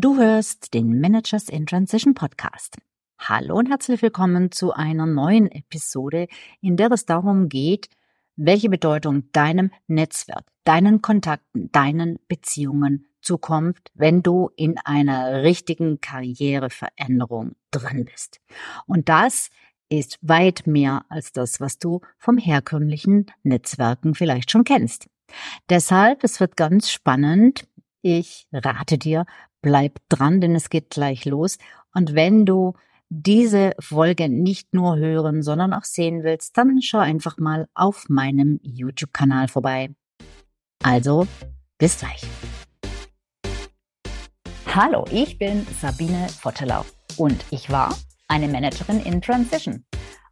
Du hörst den Managers in Transition Podcast. Hallo und herzlich willkommen zu einer neuen Episode, in der es darum geht, welche Bedeutung deinem Netzwerk, deinen Kontakten, deinen Beziehungen zukommt, wenn du in einer richtigen Karriereveränderung drin bist. Und das ist weit mehr als das, was du vom herkömmlichen Netzwerken vielleicht schon kennst. Deshalb, es wird ganz spannend. Ich rate dir, bleib dran, denn es geht gleich los. Und wenn du diese Folge nicht nur hören, sondern auch sehen willst, dann schau einfach mal auf meinem YouTube-Kanal vorbei. Also, bis gleich. Hallo, ich bin Sabine Vottelau und ich war eine Managerin in Transition.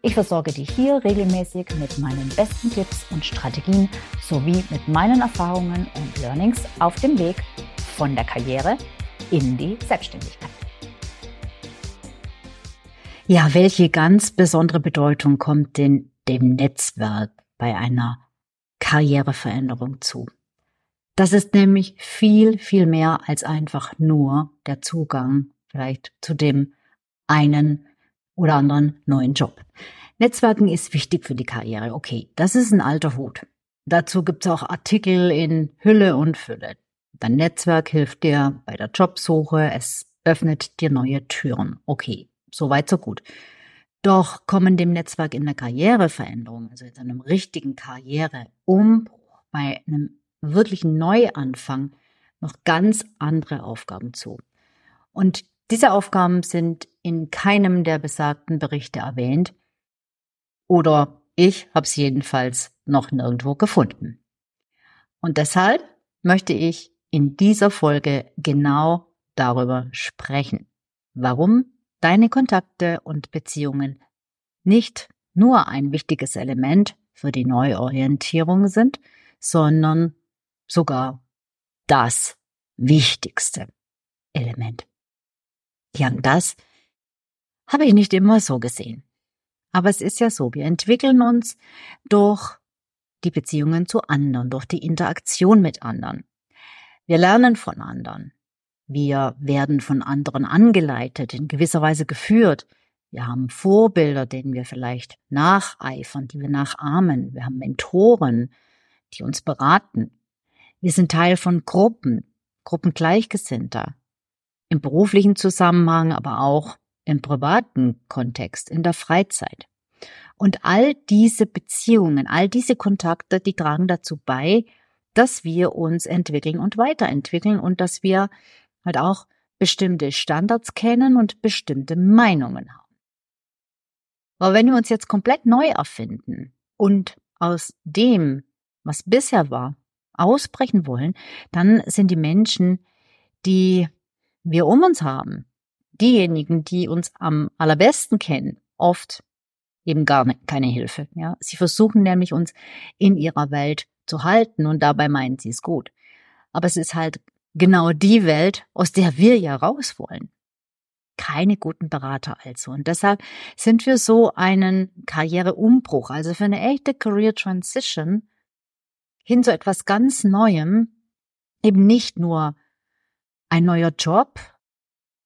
Ich versorge dich hier regelmäßig mit meinen besten Tipps und Strategien sowie mit meinen Erfahrungen und Learnings auf dem Weg von der Karriere in die Selbstständigkeit. Ja, welche ganz besondere Bedeutung kommt denn dem Netzwerk bei einer Karriereveränderung zu? Das ist nämlich viel, viel mehr als einfach nur der Zugang vielleicht zu dem einen oder anderen neuen Job. Netzwerken ist wichtig für die Karriere. Okay, das ist ein alter Hut. Dazu gibt's auch Artikel in Hülle und Fülle. Dein Netzwerk hilft dir bei der Jobsuche, es öffnet dir neue Türen. Okay, soweit so gut. Doch kommen dem Netzwerk in der Karriereveränderung, also in einem richtigen Karriereumbruch, bei einem wirklichen Neuanfang noch ganz andere Aufgaben zu. Und diese Aufgaben sind in keinem der besagten Berichte erwähnt. Oder ich habe es jedenfalls noch nirgendwo gefunden. Und deshalb möchte ich in dieser Folge genau darüber sprechen, warum deine Kontakte und Beziehungen nicht nur ein wichtiges Element für die Neuorientierung sind, sondern sogar das wichtigste Element. Ja, das habe ich nicht immer so gesehen. Aber es ist ja so, wir entwickeln uns durch die Beziehungen zu anderen, durch die Interaktion mit anderen. Wir lernen von anderen. Wir werden von anderen angeleitet, in gewisser Weise geführt. Wir haben Vorbilder, denen wir vielleicht nacheifern, die wir nachahmen. Wir haben Mentoren, die uns beraten. Wir sind Teil von Gruppen, Gruppen Gleichgesinnter im beruflichen Zusammenhang, aber auch im privaten Kontext, in der Freizeit. Und all diese Beziehungen, all diese Kontakte, die tragen dazu bei, dass wir uns entwickeln und weiterentwickeln und dass wir halt auch bestimmte Standards kennen und bestimmte Meinungen haben. Aber wenn wir uns jetzt komplett neu erfinden und aus dem, was bisher war, ausbrechen wollen, dann sind die Menschen, die wir um uns haben, diejenigen, die uns am allerbesten kennen, oft eben gar ne, keine Hilfe. Ja, sie versuchen nämlich uns in ihrer Welt zu halten und dabei meinen sie es gut. Aber es ist halt genau die Welt, aus der wir ja raus wollen. Keine guten Berater also. Und deshalb sind wir so einen Karriereumbruch, also für eine echte Career Transition hin zu etwas ganz Neuem, eben nicht nur ein neuer Job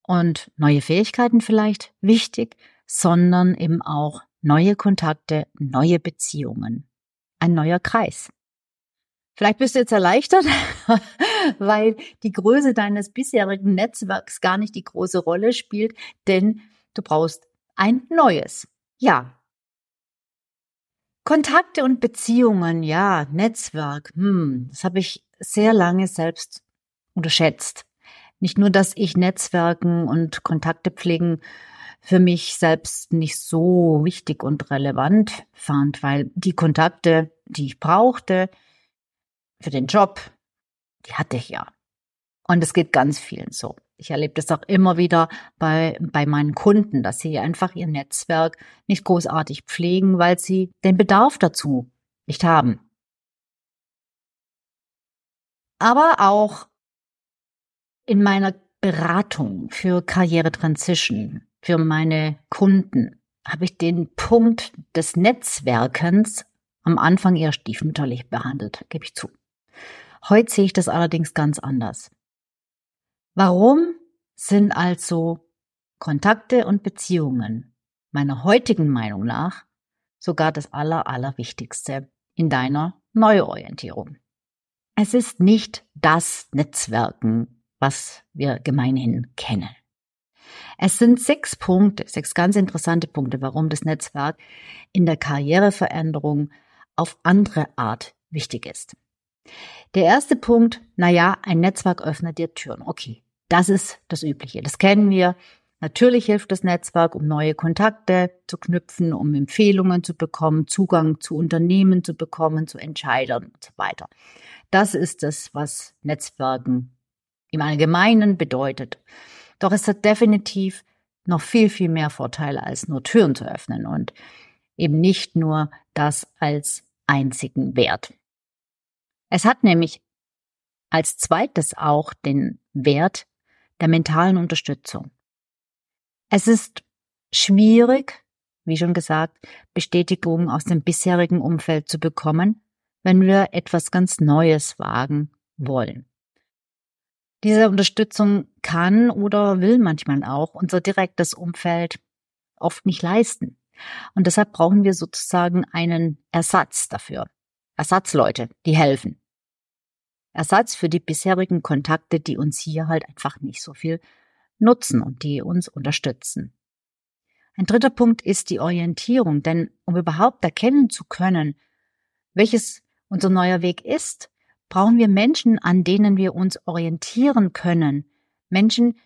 und neue Fähigkeiten vielleicht wichtig, sondern eben auch neue Kontakte, neue Beziehungen, ein neuer Kreis. Vielleicht bist du jetzt erleichtert, weil die Größe deines bisherigen Netzwerks gar nicht die große Rolle spielt, denn du brauchst ein neues. Ja. Kontakte und Beziehungen, ja, Netzwerk, hm, das habe ich sehr lange selbst unterschätzt. Nicht nur, dass ich Netzwerken und Kontakte pflegen für mich selbst nicht so wichtig und relevant fand, weil die Kontakte, die ich brauchte für den Job, die hatte ich ja. Und es geht ganz vielen so. Ich erlebe das auch immer wieder bei, bei meinen Kunden, dass sie einfach ihr Netzwerk nicht großartig pflegen, weil sie den Bedarf dazu nicht haben. Aber auch in meiner Beratung für Karriere Transition, für meine Kunden, habe ich den Punkt des Netzwerkens am Anfang eher stiefmütterlich behandelt, gebe ich zu. Heute sehe ich das allerdings ganz anders. Warum sind also Kontakte und Beziehungen meiner heutigen Meinung nach sogar das Aller, Allerwichtigste in deiner Neuorientierung? Es ist nicht das Netzwerken, was wir gemeinhin kennen. Es sind sechs Punkte, sechs ganz interessante Punkte, warum das Netzwerk in der Karriereveränderung auf andere Art wichtig ist. Der erste Punkt, na ja, ein Netzwerk öffnet dir Türen. Okay, das ist das Übliche. Das kennen wir. Natürlich hilft das Netzwerk, um neue Kontakte zu knüpfen, um Empfehlungen zu bekommen, Zugang zu Unternehmen zu bekommen, zu Entscheidern und so weiter. Das ist das, was Netzwerken im Allgemeinen bedeutet. Doch es hat definitiv noch viel, viel mehr Vorteile, als nur Türen zu öffnen und eben nicht nur das als einzigen Wert. Es hat nämlich als zweites auch den Wert der mentalen Unterstützung. Es ist schwierig, wie schon gesagt, Bestätigung aus dem bisherigen Umfeld zu bekommen, wenn wir etwas ganz Neues wagen wollen. Diese Unterstützung kann oder will manchmal auch unser direktes Umfeld oft nicht leisten. Und deshalb brauchen wir sozusagen einen Ersatz dafür. Ersatzleute, die helfen. Ersatz für die bisherigen Kontakte, die uns hier halt einfach nicht so viel nutzen und die uns unterstützen. Ein dritter Punkt ist die Orientierung, denn um überhaupt erkennen zu können, welches unser neuer Weg ist, brauchen wir Menschen, an denen wir uns orientieren können. Menschen,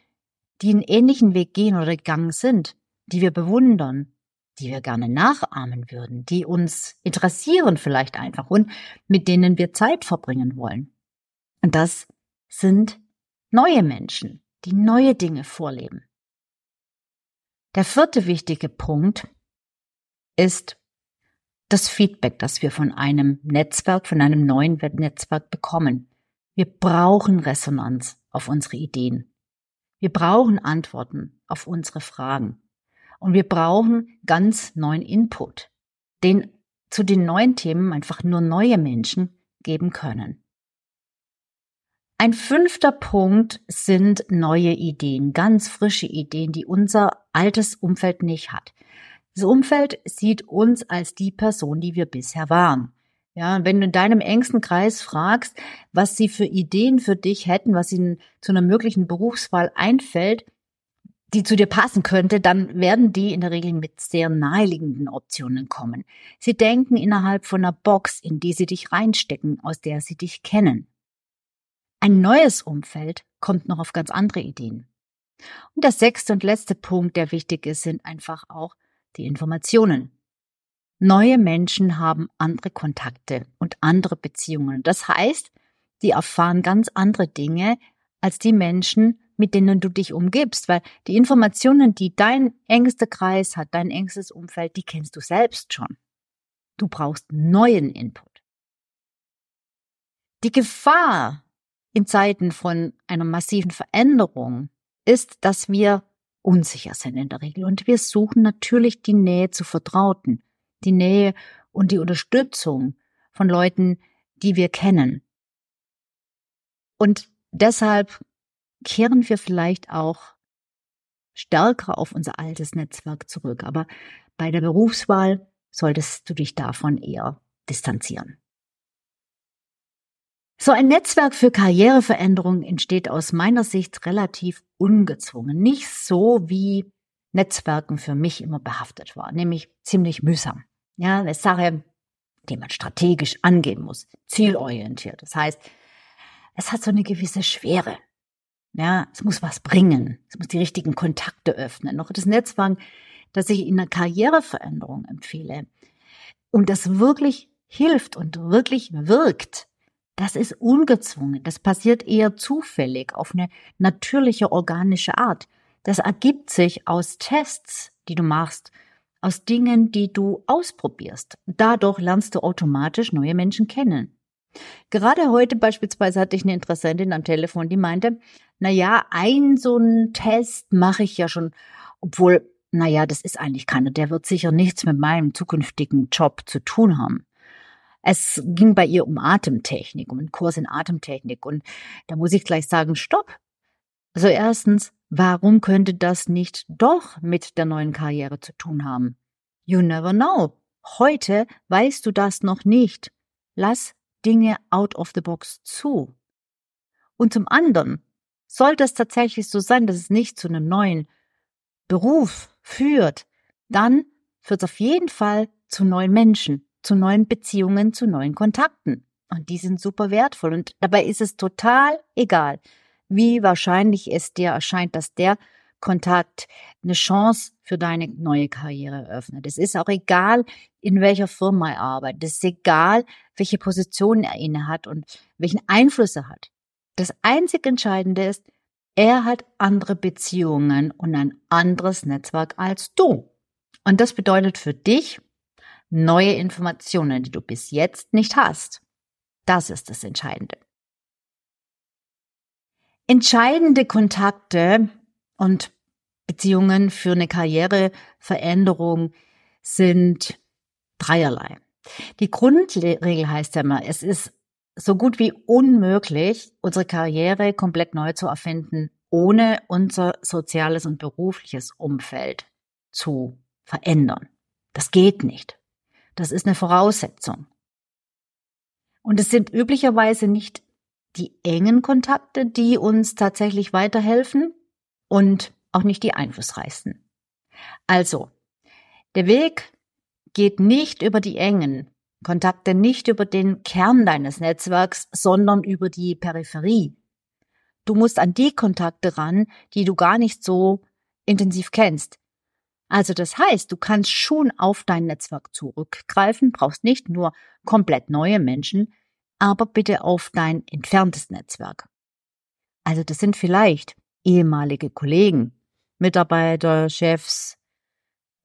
die einen ähnlichen Weg gehen oder gegangen sind, die wir bewundern, die wir gerne nachahmen würden, die uns interessieren vielleicht einfach und mit denen wir Zeit verbringen wollen. Und das sind neue Menschen, die neue Dinge vorleben. Der vierte wichtige Punkt ist das Feedback, das wir von einem Netzwerk, von einem neuen Netzwerk bekommen. Wir brauchen Resonanz auf unsere Ideen. Wir brauchen Antworten auf unsere Fragen. Und wir brauchen ganz neuen Input, den zu den neuen Themen einfach nur neue Menschen geben können. Ein fünfter Punkt sind neue Ideen, ganz frische Ideen, die unser altes Umfeld nicht hat. Das Umfeld sieht uns als die Person, die wir bisher waren. Ja, wenn du in deinem engsten Kreis fragst, was sie für Ideen für dich hätten, was ihnen zu einer möglichen Berufswahl einfällt, die zu dir passen könnte, dann werden die in der Regel mit sehr naheliegenden Optionen kommen. Sie denken innerhalb von einer Box, in die sie dich reinstecken, aus der sie dich kennen. Ein neues Umfeld kommt noch auf ganz andere Ideen. Und der sechste und letzte Punkt, der wichtig ist, sind einfach auch die Informationen. Neue Menschen haben andere Kontakte und andere Beziehungen. Das heißt, die erfahren ganz andere Dinge als die Menschen, mit denen du dich umgibst, weil die Informationen, die dein engster Kreis hat, dein engstes Umfeld, die kennst du selbst schon. Du brauchst neuen Input. Die Gefahr in Zeiten von einer massiven Veränderung ist, dass wir unsicher sind in der Regel. Und wir suchen natürlich die Nähe zu Vertrauten, die Nähe und die Unterstützung von Leuten, die wir kennen. Und deshalb kehren wir vielleicht auch stärker auf unser altes Netzwerk zurück. Aber bei der Berufswahl solltest du dich davon eher distanzieren. So ein Netzwerk für Karriereveränderung entsteht aus meiner Sicht relativ ungezwungen. Nicht so, wie Netzwerken für mich immer behaftet war, nämlich ziemlich mühsam. Ja, eine Sache, die man strategisch angehen muss, zielorientiert. Das heißt, es hat so eine gewisse Schwere. Ja, es muss was bringen. Es muss die richtigen Kontakte öffnen. Noch das Netzwerk, das ich in einer Karriereveränderung empfehle und das wirklich hilft und wirklich wirkt, Das ist ungezwungen. Das passiert eher zufällig auf eine natürliche organische Art. Das ergibt sich aus Tests, die du machst, aus Dingen, die du ausprobierst. Dadurch lernst du automatisch neue Menschen kennen. Gerade heute beispielsweise hatte ich eine Interessentin am Telefon, die meinte, na ja, ein so ein Test mache ich ja schon, obwohl, na ja, das ist eigentlich keiner, der wird sicher nichts mit meinem zukünftigen Job zu tun haben. Es ging bei ihr um Atemtechnik, um einen Kurs in Atemtechnik und da muss ich gleich sagen, stopp. Also erstens, warum könnte das nicht doch mit der neuen Karriere zu tun haben? You never know. Heute weißt du das noch nicht. Lass Dinge out of the box zu. Und zum anderen, sollte es tatsächlich so sein, dass es nicht zu einem neuen Beruf führt, dann führt es auf jeden Fall zu neuen Menschen, zu neuen Beziehungen, zu neuen Kontakten. Und die sind super wertvoll. Und dabei ist es total egal, wie wahrscheinlich es dir erscheint, dass der Kontakt eine Chance für deine neue Karriere eröffnet. Es ist auch egal, in welcher Firma er arbeitet. Es ist egal, welche Position er inne hat und welchen Einfluss er hat. Das einzig Entscheidende ist, er hat andere Beziehungen und ein anderes Netzwerk als du. Und das bedeutet für dich neue Informationen, die du bis jetzt nicht hast. Das ist das Entscheidende. Entscheidende Kontakte und Beziehungen für eine Karriereveränderung sind dreierlei. Die Grundregel heißt ja immer, es ist so gut wie unmöglich, unsere Karriere komplett neu zu erfinden, ohne unser soziales und berufliches Umfeld zu verändern. Das geht nicht. Das ist eine Voraussetzung. Und es sind üblicherweise nicht die engen Kontakte, die uns tatsächlich weiterhelfen und auch nicht die einflussreichsten. Also, der Weg geht nicht über die engen, Kontakte nicht über den Kern deines Netzwerks, sondern über die Peripherie. Du musst an die Kontakte ran, die du gar nicht so intensiv kennst. Also das heißt, du kannst schon auf dein Netzwerk zurückgreifen, brauchst nicht nur komplett neue Menschen, aber bitte auf dein entferntes Netzwerk. Also das sind vielleicht ehemalige Kollegen, Mitarbeiter, Chefs,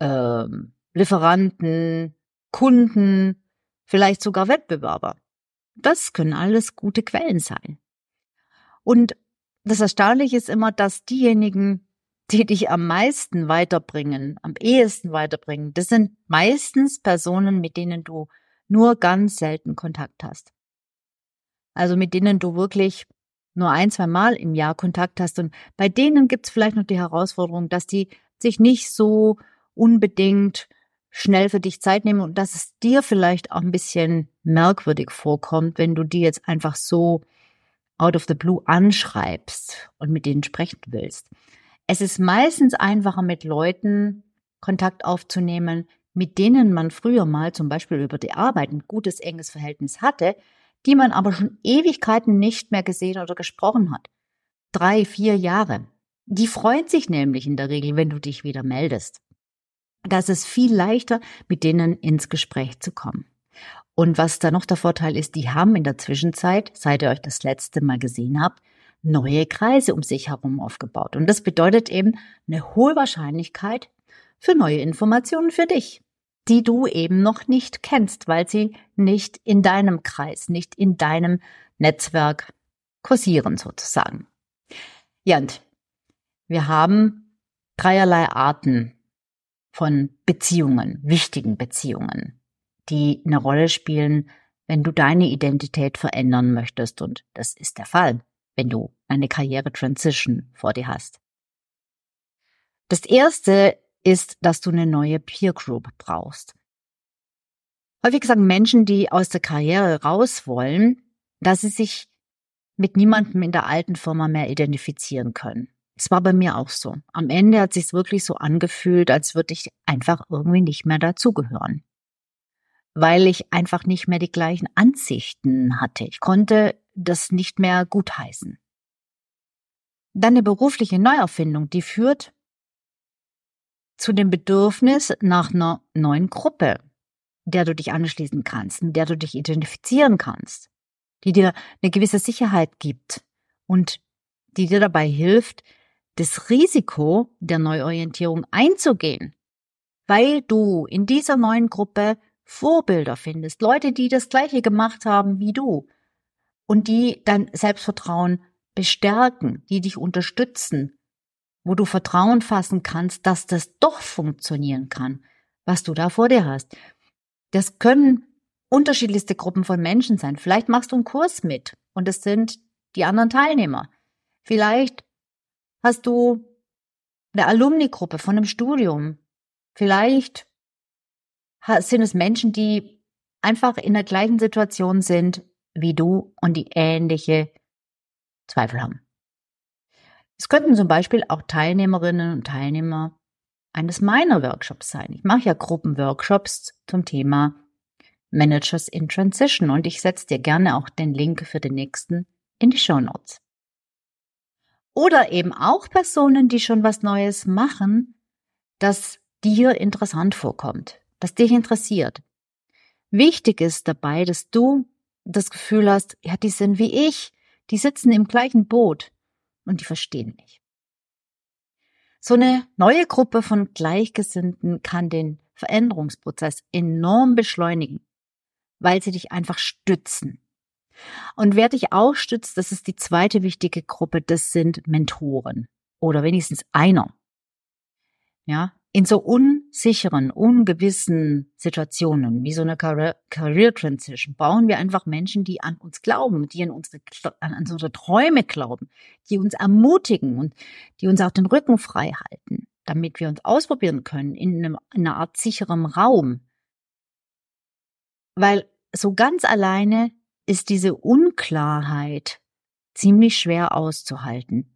ähm, Lieferanten, Kunden, vielleicht sogar Wettbewerber. Das können alles gute Quellen sein. Und das Erstaunliche ist immer, dass diejenigen, die dich am meisten weiterbringen, am ehesten weiterbringen, das sind meistens Personen, mit denen du nur ganz selten Kontakt hast. Also mit denen du wirklich nur ein, zwei Mal im Jahr Kontakt hast. Und bei denen gibt es vielleicht noch die Herausforderung, dass die sich nicht so unbedingt schnell für dich Zeit nehmen und dass es dir vielleicht auch ein bisschen merkwürdig vorkommt, wenn du die jetzt einfach so out of the blue anschreibst und mit denen sprechen willst. Es ist meistens einfacher, mit Leuten Kontakt aufzunehmen, mit denen man früher mal zum Beispiel über die Arbeit ein gutes, enges Verhältnis hatte, die man aber schon Ewigkeiten nicht mehr gesehen oder gesprochen hat. Drei, vier Jahre. Die freuen sich nämlich in der Regel, wenn du dich wieder meldest. Da ist viel leichter, mit denen ins Gespräch zu kommen. Und was da noch der Vorteil ist, die haben in der Zwischenzeit, seit ihr euch das letzte Mal gesehen habt, neue Kreise um sich herum aufgebaut. Und das bedeutet eben eine hohe Wahrscheinlichkeit für neue Informationen für dich, die du eben noch nicht kennst, weil sie nicht in deinem Kreis, nicht in deinem Netzwerk kursieren sozusagen. Ja, und wir haben dreierlei Arten von Beziehungen, wichtigen Beziehungen, die eine Rolle spielen, wenn du deine Identität verändern möchtest. Und das ist der Fall, wenn du eine Karriere-Transition vor dir hast. Das erste ist, dass du eine neue Peer Group brauchst. Häufig sagen Menschen, die aus der Karriere raus wollen, dass sie sich mit niemandem in der alten Firma mehr identifizieren können. Es war bei mir auch so. Am Ende hat sich's wirklich so angefühlt, als würde ich einfach irgendwie nicht mehr dazugehören. Weil ich einfach nicht mehr die gleichen Ansichten hatte. Ich konnte das nicht mehr gutheißen. Dann eine berufliche Neuerfindung, die führt zu dem Bedürfnis nach einer neuen Gruppe, der du dich anschließen kannst, mit der du dich identifizieren kannst. die dir eine gewisse Sicherheit gibt und die dir dabei hilft, das Risiko der Neuorientierung einzugehen, weil du in dieser neuen Gruppe Vorbilder findest, Leute, die das gleiche gemacht haben wie du und die dein Selbstvertrauen bestärken, die dich unterstützen, wo du Vertrauen fassen kannst, dass das doch funktionieren kann, was du da vor dir hast. Das können unterschiedlichste Gruppen von Menschen sein. Vielleicht machst du einen Kurs mit und es sind die anderen Teilnehmer. Vielleicht hast du eine Alumni-Gruppe von einem Studium. Vielleicht sind es Menschen, die einfach in der gleichen Situation sind wie du und die ähnliche Zweifel haben. Es könnten zum Beispiel auch Teilnehmerinnen und Teilnehmer eines meiner Workshops sein. Ich mache ja Gruppenworkshops zum Thema Managers in Transition und ich setze dir gerne auch den Link für den nächsten in die Show Notes. Oder eben auch Personen, die schon was Neues machen, das dir interessant vorkommt, das dich interessiert. Wichtig ist dabei, dass du das Gefühl hast, ja, die sind wie ich, die sitzen im gleichen Boot und die verstehen mich. So eine neue Gruppe von Gleichgesinnten kann den Veränderungsprozess enorm beschleunigen, weil sie dich einfach stützen. Und wer dich auch stützt, das ist die zweite wichtige Gruppe, das sind Mentoren oder wenigstens einer. Ja, in so unsicheren, ungewissen Situationen wie so eine Career, Transition bauen wir einfach Menschen, die an uns glauben, die an unsere, an unsere Träume glauben, die uns ermutigen und die uns auch den Rücken frei halten, damit wir uns ausprobieren können in, einem, in einer Art sicherem Raum. Weil so ganz alleine ist diese Unklarheit ziemlich schwer auszuhalten.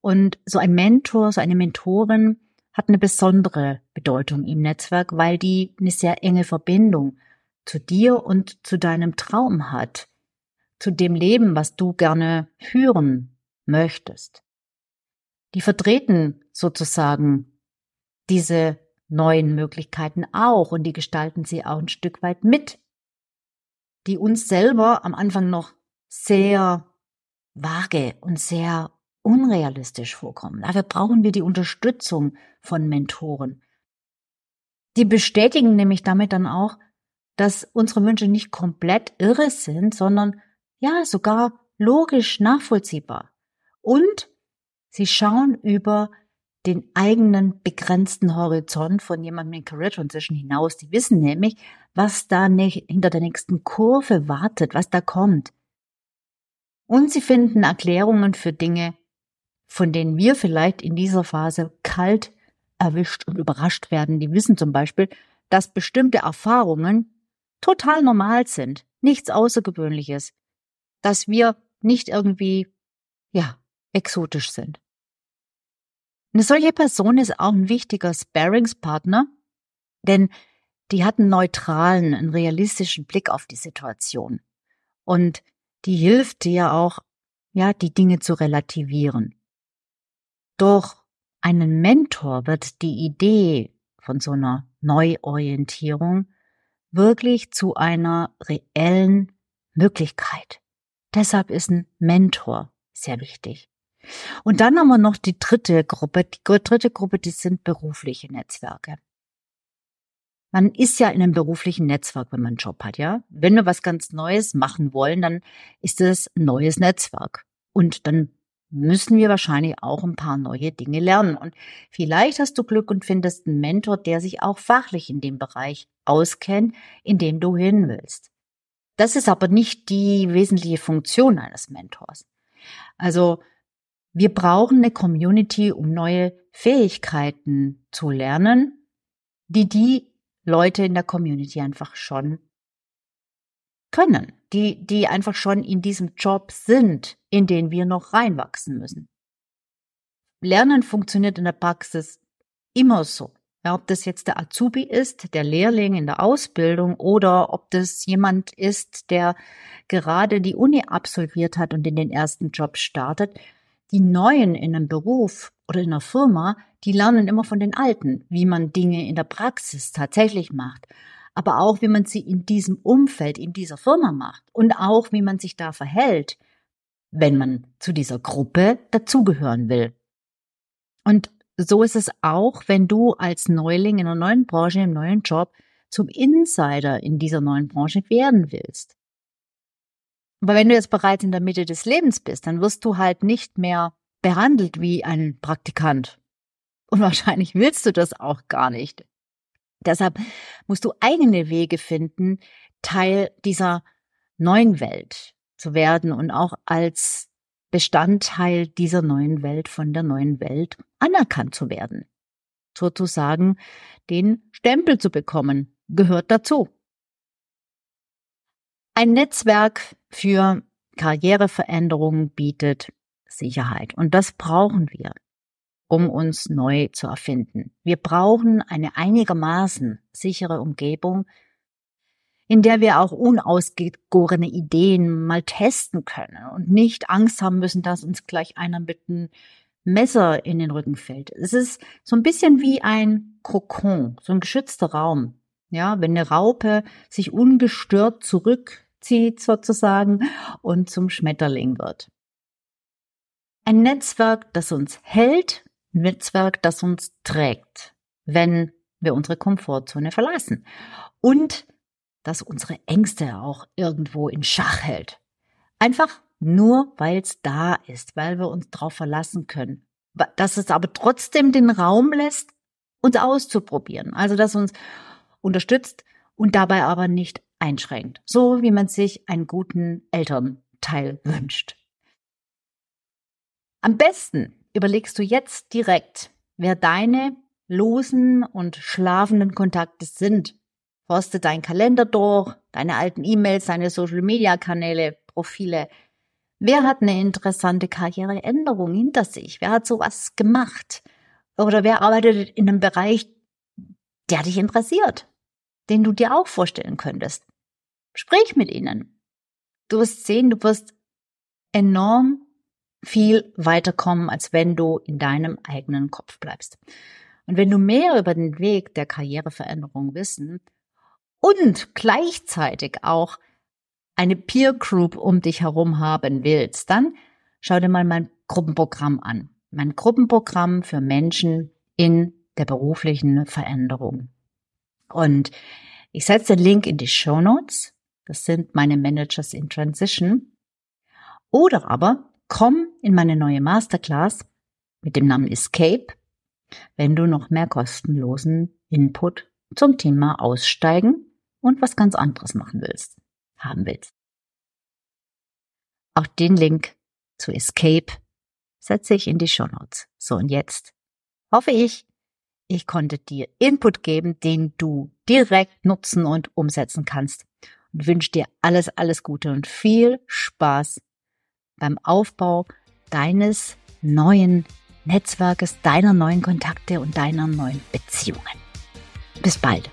Und so ein Mentor, so eine Mentorin, hat eine besondere Bedeutung im Netzwerk, weil die eine sehr enge Verbindung zu dir und zu deinem Traum hat, zu dem Leben, was du gerne führen möchtest. Die vertreten sozusagen diese neuen Möglichkeiten auch und die gestalten sie auch ein Stück weit mit, die uns selber am Anfang noch sehr vage und sehr unrealistisch vorkommen. Dafür brauchen wir die Unterstützung von Mentoren. Die bestätigen nämlich damit dann auch, dass unsere Wünsche nicht komplett irre sind, sondern ja, sogar logisch nachvollziehbar. Und sie schauen über den eigenen begrenzten Horizont von jemandem in Career Transition hinaus. Die wissen nämlich, was da hinter der nächsten Kurve wartet, was da kommt. Und sie finden Erklärungen für Dinge, von denen wir vielleicht in dieser Phase kalt erwischt und überrascht werden. Die wissen zum Beispiel, dass bestimmte Erfahrungen total normal sind, nichts Außergewöhnliches, dass wir nicht irgendwie, ja, exotisch sind. Eine solche Person ist auch ein wichtiger Sparingspartner, denn die hat einen neutralen, einen realistischen Blick auf die Situation. Und die hilft dir auch, ja, die Dinge zu relativieren. Durch einen Mentor wird die Idee von so einer Neuorientierung wirklich zu einer reellen Möglichkeit. Deshalb ist ein Mentor sehr wichtig. Und dann haben wir noch die dritte Gruppe. Die dritte Gruppe, die sind berufliche Netzwerke. Man ist ja in einem beruflichen Netzwerk, wenn man einen Job hat, ja. Wenn wir was ganz Neues machen wollen, dann ist es ein neues Netzwerk. Und dann müssen wir wahrscheinlich auch ein paar neue Dinge lernen. Und vielleicht hast du Glück und findest einen Mentor, der sich auch fachlich in dem Bereich auskennt, in dem du hin willst. Das ist aber nicht die wesentliche Funktion eines Mentors. Also wir brauchen eine Community, um neue Fähigkeiten zu lernen, die die Leute in der Community einfach schon können, die, die einfach schon in diesem Job sind, in den wir noch reinwachsen müssen. Lernen funktioniert in der Praxis immer so. Ja, ob das jetzt der Azubi ist, der Lehrling in der Ausbildung oder ob das jemand ist, der gerade die Uni absolviert hat und in den ersten Job startet. Die Neuen in einem Beruf oder in einer Firma, die lernen immer von den Alten, wie man Dinge in der Praxis tatsächlich macht. Aber auch wie man sie in diesem Umfeld, in dieser Firma macht und auch wie man sich da verhält, wenn man zu dieser Gruppe dazugehören will. Und so ist es auch, wenn du als Neuling in einer neuen Branche, im neuen Job zum Insider in dieser neuen Branche werden willst. Aber wenn du jetzt bereits in der Mitte des Lebens bist, dann wirst du halt nicht mehr behandelt wie ein Praktikant. Und wahrscheinlich willst du das auch gar nicht. Deshalb musst du eigene Wege finden, Teil dieser neuen Welt zu werden und auch als Bestandteil dieser neuen Welt von der neuen Welt anerkannt zu werden. Sozusagen den Stempel zu bekommen, gehört dazu. Ein Netzwerk für Karriereveränderungen bietet Sicherheit und das brauchen wir, um uns neu zu erfinden. Wir brauchen eine einigermaßen sichere Umgebung, in der wir auch unausgegorene Ideen mal testen können und nicht Angst haben müssen, dass uns gleich einer mit einem Messer in den Rücken fällt. Es ist so ein bisschen wie ein Kokon, so ein geschützter Raum. Ja, wenn eine Raupe sich ungestört zurückzieht sozusagen und zum Schmetterling wird. Ein Netzwerk, das uns hält, Netzwerk, das uns trägt, wenn wir unsere Komfortzone verlassen. Und das unsere Ängste auch irgendwo in Schach hält. Einfach nur, weil es da ist, weil wir uns darauf verlassen können. Dass es aber trotzdem den Raum lässt, uns auszuprobieren. Also, dass uns unterstützt und dabei aber nicht einschränkt. So wie man sich einen guten Elternteil wünscht. Am besten überlegst du jetzt direkt, wer deine losen und schlafenden Kontakte sind Forste deinen Kalender durch, deine alten E-Mails, deine Social-Media-Kanäle, Profile. Wer hat eine interessante Karriereänderung hinter sich? Wer hat sowas gemacht? Oder wer arbeitet in einem Bereich, der dich interessiert, den du dir auch vorstellen könntest? Sprich mit ihnen. Du wirst sehen, du wirst enorm viel weiterkommen, als wenn du in deinem eigenen Kopf bleibst. Und wenn du mehr über den Weg der Karriereveränderung wissen und gleichzeitig auch eine Peer Group um dich herum haben willst, dann schau dir mal mein Gruppenprogramm an. Mein Gruppenprogramm für Menschen in der beruflichen Veränderung. Und ich setze den Link in die Show Notes. Das sind meine Managers in Transition. Oder aber komm in meine neue Masterclass mit dem Namen Escape, wenn du noch mehr kostenlosen Input zum Thema Aussteigen und was ganz anderes machen willst, haben willst. Auch den Link zu Escape setze ich in die Show Notes. So und jetzt hoffe ich, ich konnte dir Input geben, den du direkt nutzen und umsetzen kannst. Und wünsche dir alles, alles Gute und viel Spaß beim Aufbau deines neuen Netzwerkes, deiner neuen Kontakte und deiner neuen Beziehungen. Bis bald.